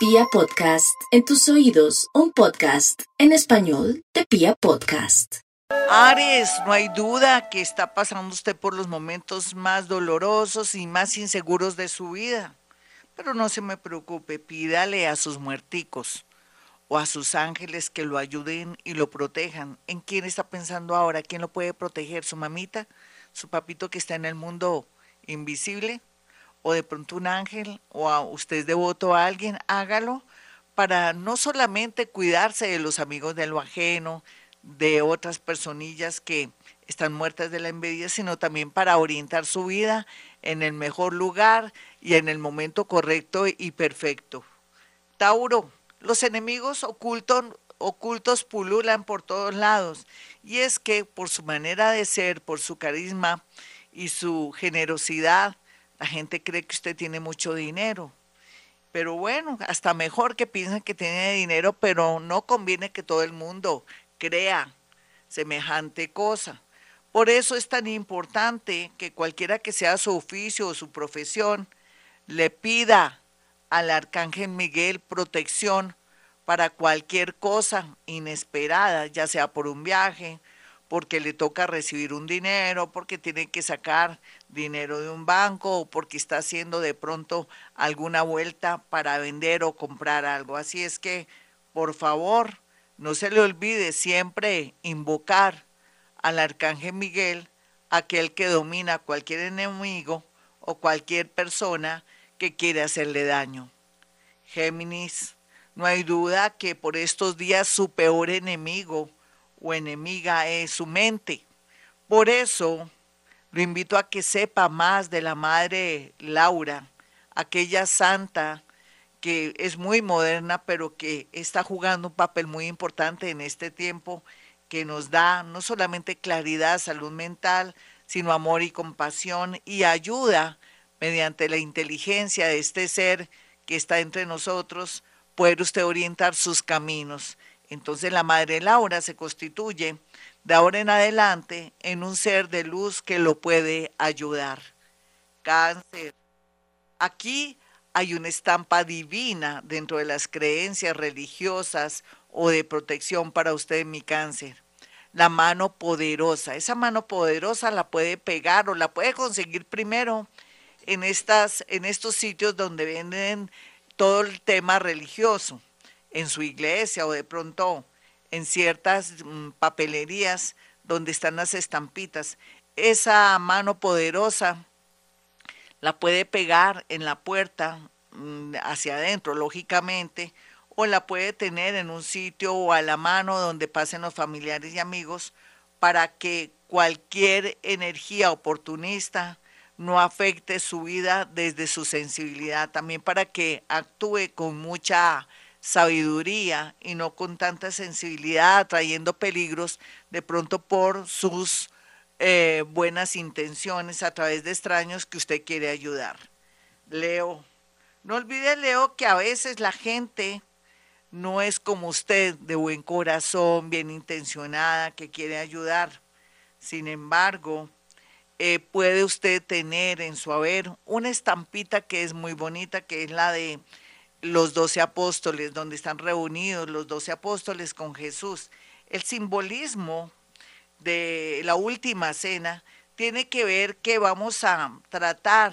Pia Podcast, en tus oídos, un podcast en español de Pia Podcast. Aries, no hay duda que está pasando usted por los momentos más dolorosos y más inseguros de su vida. Pero no se me preocupe, pídale a sus muerticos o a sus ángeles que lo ayuden y lo protejan. ¿En quién está pensando ahora? ¿Quién lo puede proteger? ¿Su mamita? ¿Su papito que está en el mundo invisible? ¿O de pronto un ángel? ¿O a usted es devoto a alguien? Hágalo para no solamente cuidarse de los amigos de lo ajeno, de otras personillas que están muertas de la envidia, sino también para orientar su vida en el mejor lugar y en el momento correcto y perfecto. Tauro, los enemigos ocultos, ocultos pululan por todos lados y es que por su manera de ser, por su carisma y su generosidad, la gente cree que usted tiene mucho dinero. Pero bueno, hasta mejor que piensen que tiene dinero, pero no conviene que todo el mundo crea semejante cosa. Por eso es tan importante que cualquiera que sea su oficio o su profesión, le pida al Arcángel Miguel protección para cualquier cosa inesperada, ya sea por un viaje, porque le toca recibir un dinero, porque tiene que sacar dinero de un banco o porque está haciendo de pronto alguna vuelta para vender o comprar algo. Así es que, por favor, no se le olvide siempre invocar al arcángel Miguel, aquel que domina cualquier enemigo o cualquier persona que quiere hacerle daño. Géminis, no hay duda que por estos días su peor enemigo o enemiga es su mente. Por eso lo invito a que sepa más de la Madre Laura, aquella santa que es muy moderna, pero que está jugando un papel muy importante en este tiempo, que nos da no solamente claridad, salud mental, sino amor y compasión y ayuda mediante la inteligencia de este ser que está entre nosotros, poder usted orientar sus caminos. Entonces la Madre Laura se constituye de ahora en adelante en un ser de luz que lo puede ayudar. Cáncer. Aquí hay una estampa divina dentro de las creencias religiosas o de protección para usted, mi cáncer. La mano poderosa. Esa mano poderosa la puede pegar o la puede conseguir primero en, estas, en estos sitios donde venden todo el tema religioso, en su iglesia o de pronto en ciertas mm, papelerías donde están las estampitas. Esa mano poderosa la puede pegar en la puerta mm, hacia adentro, lógicamente, o la puede tener en un sitio o a la mano donde pasen los familiares y amigos para que cualquier energía oportunista no afecte su vida desde su sensibilidad, también para que actúe con mucha sabiduría y no con tanta sensibilidad, atrayendo peligros de pronto por sus eh, buenas intenciones a través de extraños que usted quiere ayudar. Leo, no olvide, Leo, que a veces la gente no es como usted, de buen corazón, bien intencionada, que quiere ayudar. Sin embargo, eh, puede usted tener en su haber una estampita que es muy bonita, que es la de los doce apóstoles, donde están reunidos los doce apóstoles con Jesús. El simbolismo de la última cena tiene que ver que vamos a tratar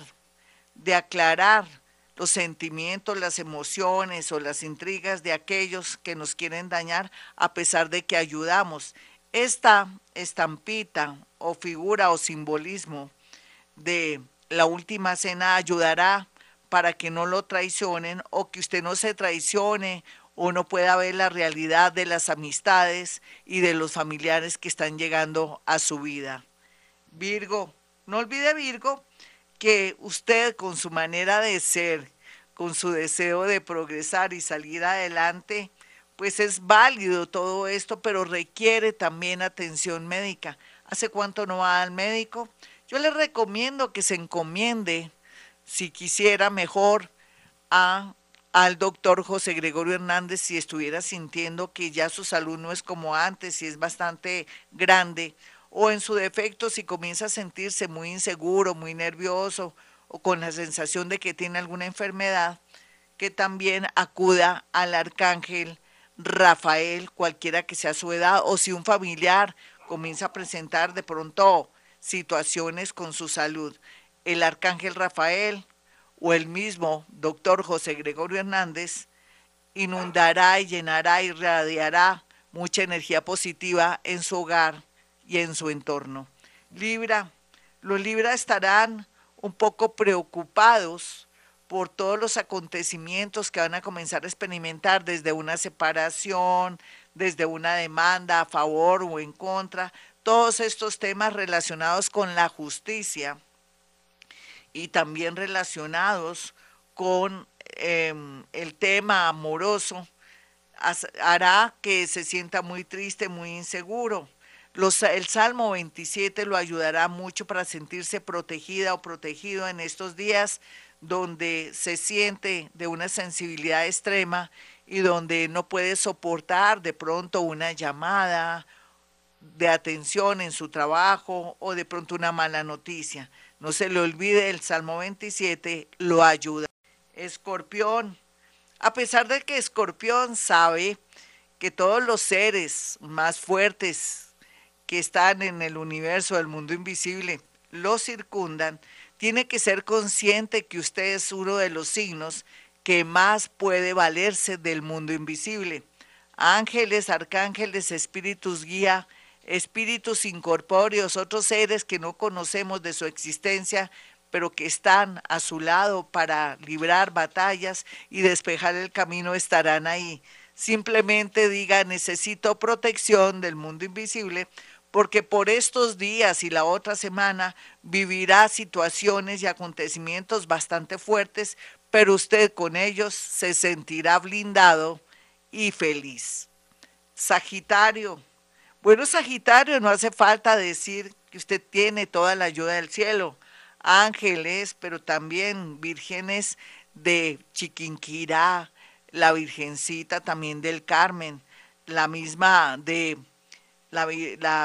de aclarar los sentimientos, las emociones o las intrigas de aquellos que nos quieren dañar a pesar de que ayudamos. Esta estampita o figura o simbolismo de la última cena ayudará para que no lo traicionen o que usted no se traicione o no pueda ver la realidad de las amistades y de los familiares que están llegando a su vida. Virgo, no olvide Virgo que usted con su manera de ser, con su deseo de progresar y salir adelante, pues es válido todo esto, pero requiere también atención médica. ¿Hace cuánto no va al médico? Yo le recomiendo que se encomiende, si quisiera mejor, a al doctor José Gregorio Hernández si estuviera sintiendo que ya su salud no es como antes, si es bastante grande, o en su defecto si comienza a sentirse muy inseguro, muy nervioso, o con la sensación de que tiene alguna enfermedad, que también acuda al arcángel Rafael, cualquiera que sea su edad, o si un familiar comienza a presentar de pronto situaciones con su salud. El arcángel Rafael o el mismo doctor José Gregorio Hernández inundará y llenará y radiará mucha energía positiva en su hogar y en su entorno. Libra, los Libra estarán un poco preocupados por todos los acontecimientos que van a comenzar a experimentar desde una separación, desde una demanda a favor o en contra, todos estos temas relacionados con la justicia y también relacionados con em, el tema amoroso, hará que se sienta muy triste, muy inseguro. el Salmo 27 lo ayudará mucho para sentirse protegida o protegido en estos días donde se siente de una sensibilidad extrema y donde no puede soportar de pronto una llamada de atención en su trabajo o de pronto una mala noticia. No se le olvide, el Salmo 27 lo ayuda. Escorpión, a pesar de que Escorpión sabe que todos los seres más fuertes que están en el universo del mundo invisible lo circundan, tiene que ser consciente que usted es uno de los signos que más puede valerse del mundo invisible. Ángeles, arcángeles, espíritus guía, espíritus incorpóreos, otros seres que no conocemos de su existencia, pero que están a su lado para librar batallas y despejar el camino, estarán ahí. Simplemente diga, necesito protección del mundo invisible porque por estos días y la otra semana vivirá situaciones y acontecimientos bastante fuertes, pero usted con ellos se sentirá blindado y feliz. Sagitario. Bueno, Sagitario, no hace falta decir que usted tiene toda la ayuda del cielo. Ángeles, pero también vírgenes de Chiquinquirá, la Virgencita también del Carmen, la misma de la,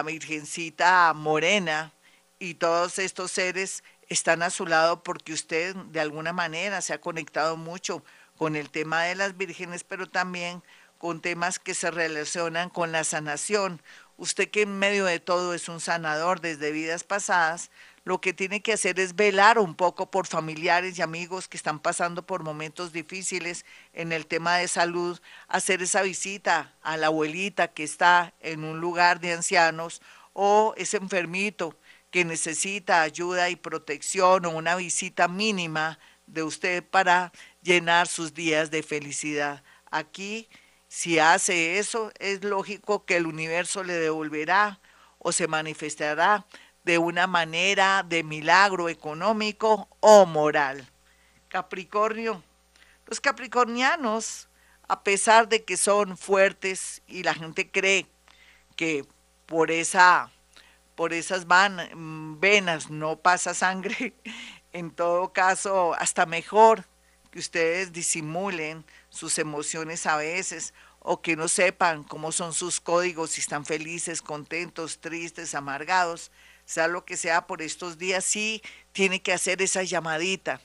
Virgencita Morena y todos estos seres están a su lado porque usted de alguna manera se ha conectado mucho con el tema de las vírgenes, pero también con temas que se relacionan con la sanación. Usted que en medio de todo es un sanador desde vidas pasadas, lo que tiene que hacer es velar un poco por familiares y amigos que están pasando por momentos difíciles en el tema de salud, hacer esa visita a la abuelita que está en un lugar de ancianos o ese enfermito que necesita ayuda y protección o una visita mínima de usted para llenar sus días de felicidad. Aquí, si hace eso, es lógico que el universo le devolverá o se manifestará de una manera de milagro económico o moral. Capricornio. Los capricornianos, a pesar de que son fuertes y la gente cree que por esa por esas van, venas no pasa sangre, en todo caso hasta mejor que ustedes disimulen sus emociones a veces o que no sepan cómo son sus códigos, si están felices, contentos, tristes, amargados sea lo que sea por estos días, sí tiene que hacer esa llamadita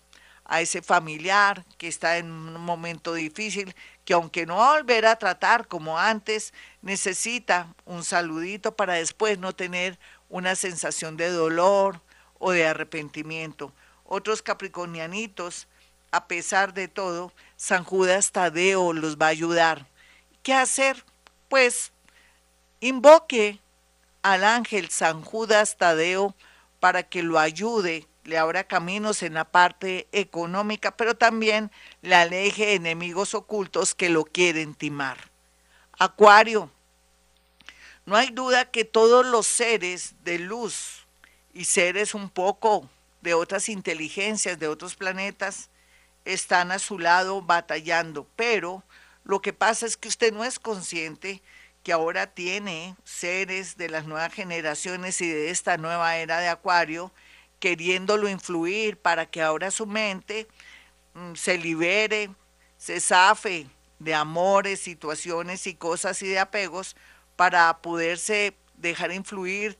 a ese familiar que está en un momento difícil, que aunque no va a volver a tratar como antes, necesita un saludito para después no tener una sensación de dolor o de arrepentimiento. Otros capricornianitos, a pesar de todo, San Judas Tadeo los va a ayudar. ¿Qué hacer? Pues invoque al ángel San Judas Tadeo para que lo ayude, le abra caminos en la parte económica, pero también le aleje enemigos ocultos que lo quieren timar. Acuario, no hay duda que todos los seres de luz y seres un poco de otras inteligencias, de otros planetas, están a su lado batallando, pero lo que pasa es que usted no es consciente que ahora tiene seres de las nuevas generaciones y de esta nueva era de Acuario, queriéndolo influir para que ahora su mente mm, se libere, se zafe de amores, situaciones y cosas y de apegos para poderse dejar influir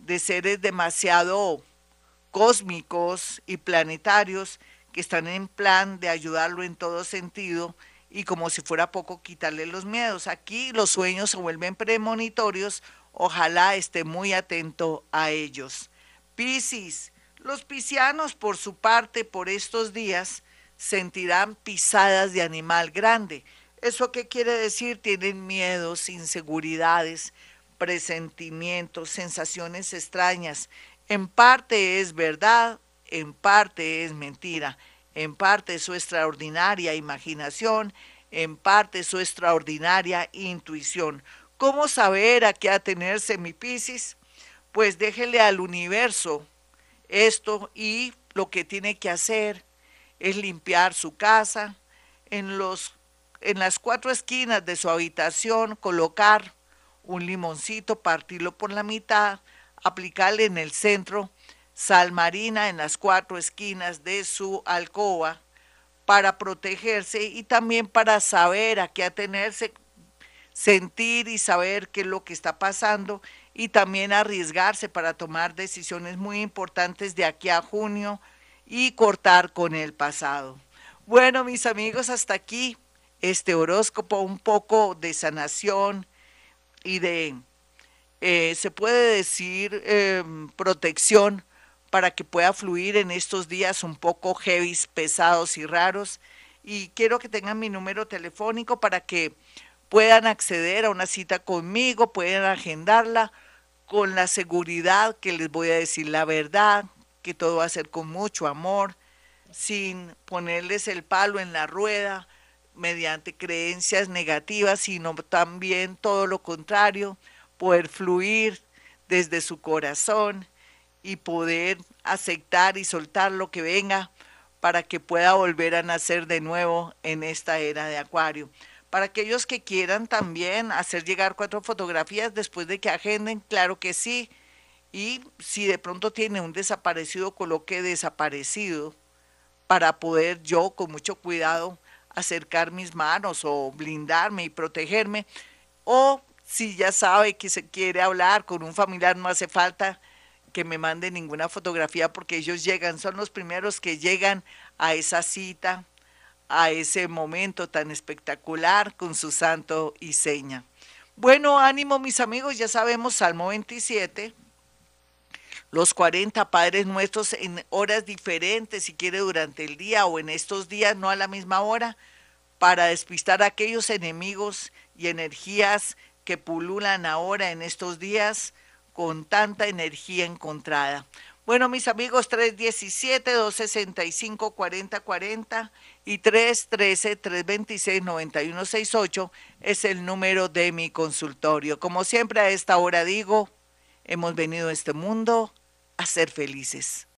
de seres demasiado cósmicos y planetarios que están en plan de ayudarlo en todo sentido y como si fuera poco quitarle los miedos. Aquí los sueños se vuelven premonitorios, ojalá esté muy atento a ellos. Piscis, los piscianos por su parte por estos días sentirán pisadas de animal grande. ¿Eso qué quiere decir? Tienen miedos, inseguridades, presentimientos, sensaciones extrañas. En parte es verdad, en parte es mentira, en parte su extraordinaria imaginación, en parte su extraordinaria intuición. ¿Cómo saber a qué atenerse, mi Piscis? Pues déjele al universo esto y lo que tiene que hacer es limpiar su casa, en, los, en las cuatro esquinas de su habitación colocar un limoncito, partirlo por la mitad, aplicarle en el centro sal marina en las cuatro esquinas de su alcoba para protegerse y también para saber a qué atenerse, sentir y saber qué es lo que está pasando y también arriesgarse para tomar decisiones muy importantes de aquí a junio y cortar con el pasado. Bueno, mis amigos, hasta aquí este horóscopo, un poco de sanación y de, eh, se puede decir, em, protección para que pueda fluir en estos días un poco heavy, pesados y raros. Y quiero que tengan mi número telefónico para que puedan acceder a una cita conmigo, puedan agendarla con la seguridad que les voy a decir la verdad, que todo va a ser con mucho amor, sin ponerles el palo en la rueda mediante creencias negativas, sino también todo lo contrario, poder fluir desde su corazón y poder aceptar y soltar lo que venga para que pueda volver a nacer de nuevo en esta era de Acuario. Para aquellos que quieran también hacer llegar cuatro fotografías después de que agenden, claro que sí. Y si de pronto tiene un desaparecido, coloque desaparecido para poder yo con mucho cuidado acercar mis manos o blindarme y protegerme. O si ya sabe que se quiere hablar con un familiar, no hace falta que me mande ninguna fotografía porque ellos llegan, son los primeros que llegan a esa cita, a ese momento tan espectacular con su santo y seña. Bueno, ánimo mis amigos, ya sabemos, Salmo 27, los 40 Padres Nuestros en horas diferentes, si quiere durante el día o en estos días, no a la misma hora, para despistar a aquellos enemigos y energías que pululan ahora en estos días con tanta energía encontrada. Bueno, mis amigos, 317-265-4040 y 313-326-9168 es el número de mi consultorio. Como siempre a esta hora digo, hemos venido a este mundo a ser felices.